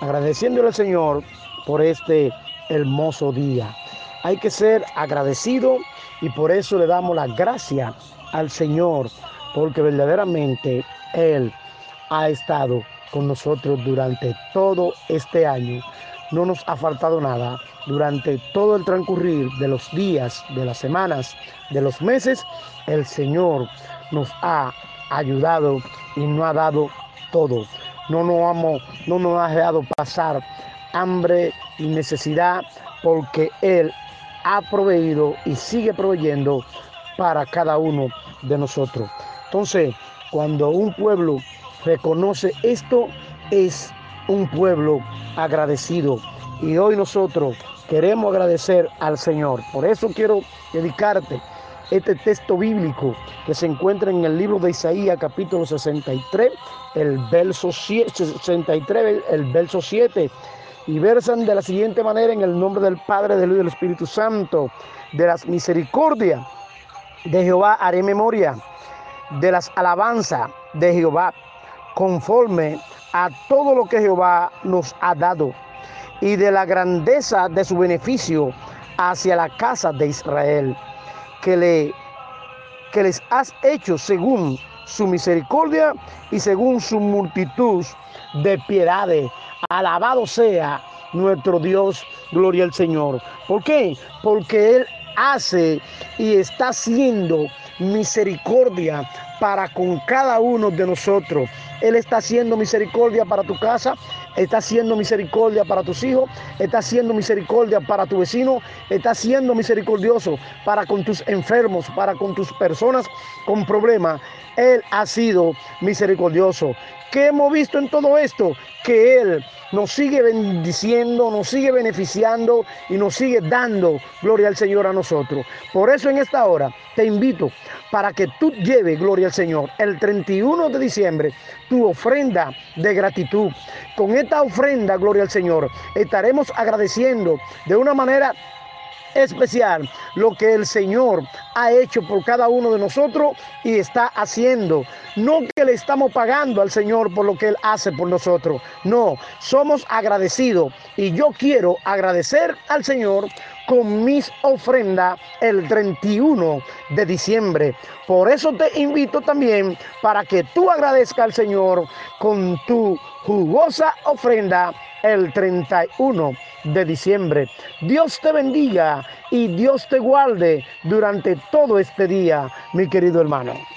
agradeciéndole al Señor por este hermoso día. Hay que ser agradecido y por eso le damos la gracia al Señor, porque verdaderamente Él ha estado con nosotros durante todo este año. No nos ha faltado nada durante todo el transcurrir de los días, de las semanas, de los meses. El Señor nos ha ayudado y nos ha dado todo. No nos, no nos ha dejado pasar hambre y necesidad porque Él ha proveído y sigue proveyendo para cada uno de nosotros. Entonces, cuando un pueblo reconoce esto, es un pueblo agradecido. Y hoy nosotros queremos agradecer al Señor. Por eso quiero dedicarte este texto bíblico que se encuentra en el libro de Isaías capítulo 63, el verso 63, el verso 7 y versan de la siguiente manera en el nombre del Padre, del Hijo y del Espíritu Santo, de las misericordias de Jehová haré memoria, de las alabanzas de Jehová, conforme a todo lo que Jehová nos ha dado, y de la grandeza de su beneficio hacia la casa de Israel, que, le, que les has hecho según su misericordia y según su multitud de piedades Alabado sea nuestro Dios, gloria al Señor. ¿Por qué? Porque Él hace y está haciendo misericordia para con cada uno de nosotros. Él está haciendo misericordia para tu casa, está haciendo misericordia para tus hijos, está haciendo misericordia para tu vecino, está haciendo misericordioso para con tus enfermos, para con tus personas con problemas. Él ha sido misericordioso. ¿Qué hemos visto en todo esto? Que Él nos sigue bendiciendo, nos sigue beneficiando y nos sigue dando gloria al Señor a nosotros. Por eso en esta hora te invito para que tú lleves gloria al Señor el 31 de diciembre tu ofrenda de gratitud. Con esta ofrenda, gloria al Señor, estaremos agradeciendo de una manera especial lo que el Señor ha hecho por cada uno de nosotros y está haciendo. No que le estamos pagando al Señor por lo que Él hace por nosotros. No, somos agradecidos y yo quiero agradecer al Señor con mis ofrendas el 31 de diciembre. Por eso te invito también para que tú agradezcas al Señor con tu jugosa ofrenda el 31 de diciembre. Dios te bendiga y Dios te guarde durante todo este día, mi querido hermano.